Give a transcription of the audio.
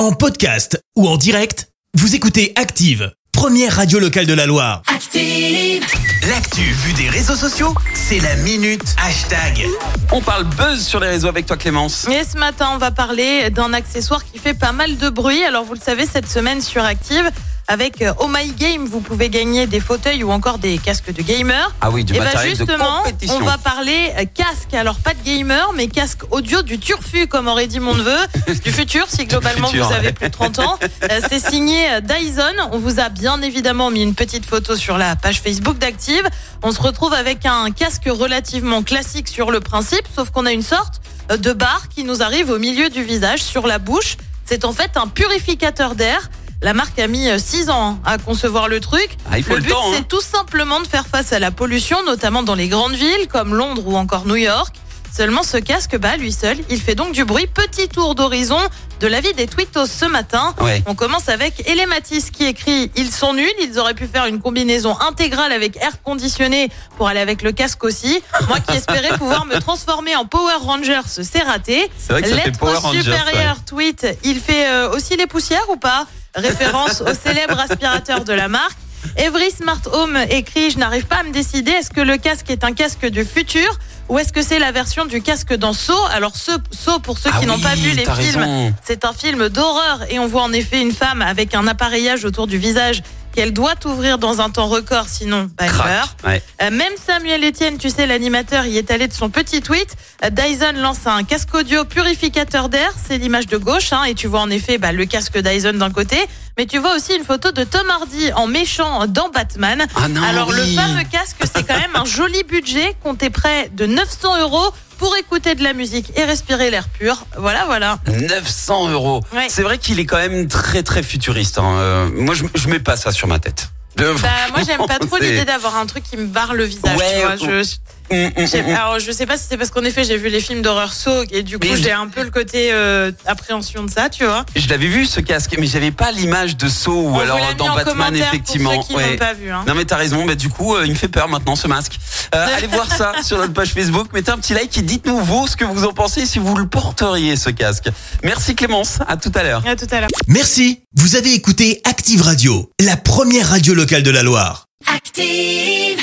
En podcast ou en direct, vous écoutez Active, première radio locale de la Loire. Active. L'actu vue des réseaux sociaux, c'est la minute hashtag. On parle buzz sur les réseaux avec toi Clémence. Et ce matin, on va parler d'un accessoire qui fait pas mal de bruit. Alors, vous le savez, cette semaine sur Active, avec euh, Oh My Game, vous pouvez gagner des fauteuils ou encore des casques de gamer. Ah oui, du Et bah matériel de justement, compétition. on va parler euh, casque. Alors, pas de gamer, mais casque audio du turfu, comme aurait dit mon neveu. du futur, si globalement futur, vous avez ouais. plus de 30 ans. Euh, C'est signé euh, Dyson. On vous a bien évidemment mis une petite photo sur la page Facebook d'Active. On se retrouve avec un casque relativement classique sur le principe, sauf qu'on a une sorte euh, de barre qui nous arrive au milieu du visage, sur la bouche. C'est en fait un purificateur d'air. La marque a mis 6 ans hein, à concevoir le truc. Ah, il faut le but, temps, hein. c'est tout simplement de faire face à la pollution, notamment dans les grandes villes comme Londres ou encore New York. Seulement ce casque, bah, lui seul, il fait donc du bruit. Petit tour d'horizon de l'avis des tweetos ce matin. Ouais. On commence avec Elematis qui écrit Ils sont nuls, ils auraient pu faire une combinaison intégrale avec air conditionné pour aller avec le casque aussi. Moi qui espérais pouvoir me transformer en Power Rangers, c'est raté. C'est Lettre supérieure tweet Il fait euh, aussi les poussières ou pas? Référence au célèbre aspirateur de la marque. Every Smart Home écrit Je n'arrive pas à me décider. Est-ce que le casque est un casque du futur? Ou est-ce que c'est la version du casque dans Saw? Alors, ce Saw, pour ceux Ah qui n'ont oui, pas vu les films, raison. c'est un film d'horreur et on voit en effet une femme avec un appareillage autour du visage qu'elle doit ouvrir dans un temps record, sinon bah, elle Crac. meurt. Ouais. Euh, Même Samuel Etienne, tu sais, l'animateur, y est allé de son petit tweet. Euh, Dyson lance un casque audio purificateur d'air. C'est l'image de gauche, hein, et tu vois en effet bah, le casque Dyson d'un côté. Mais tu vois aussi une photo de Tom Hardy en méchant dans Batman. Ah non, Alors le fameux casque, c'est quand même un joli budget, compté près de 900 euros pour écouter de la musique et respirer l'air pur. Voilà, voilà. 900 euros. Ouais. C'est vrai qu'il est quand même très très futuriste. hein. Euh, moi, je, je mets pas ça sur ma tête. De- Bah, moi, j'aime pas trop l'idée d'avoir un truc qui me barre le visage. Ouais, tu vois. Je- Hum, j'ai- hum. alors, je sais pas si c'est parce qu'en effet, j'ai vu les films d'horreur Saw et du coup, Mais- j'ai un peu le côté euh, appréhension de ça, tu vois. Je l'avais vu ce casque, mais j'avais pas l'image de Saw ou On vous alors l'a mis dans en Batman commentaire effectivement. Pour ceux qui Ouais. n'ont pas vu. Hein. Non mais t'as raison, bah, du coup euh, il me fait peur maintenant ce masque. Euh, allez voir ça sur notre page Facebook, mettez un petit like et dites-nous vous ce que vous en pensez si vous le porteriez ce casque. Merci Clémence, à tout à l'heure. À tout à l'heure. Merci, vous avez écouté Active Radio, la première radio locale de la Loire. Active.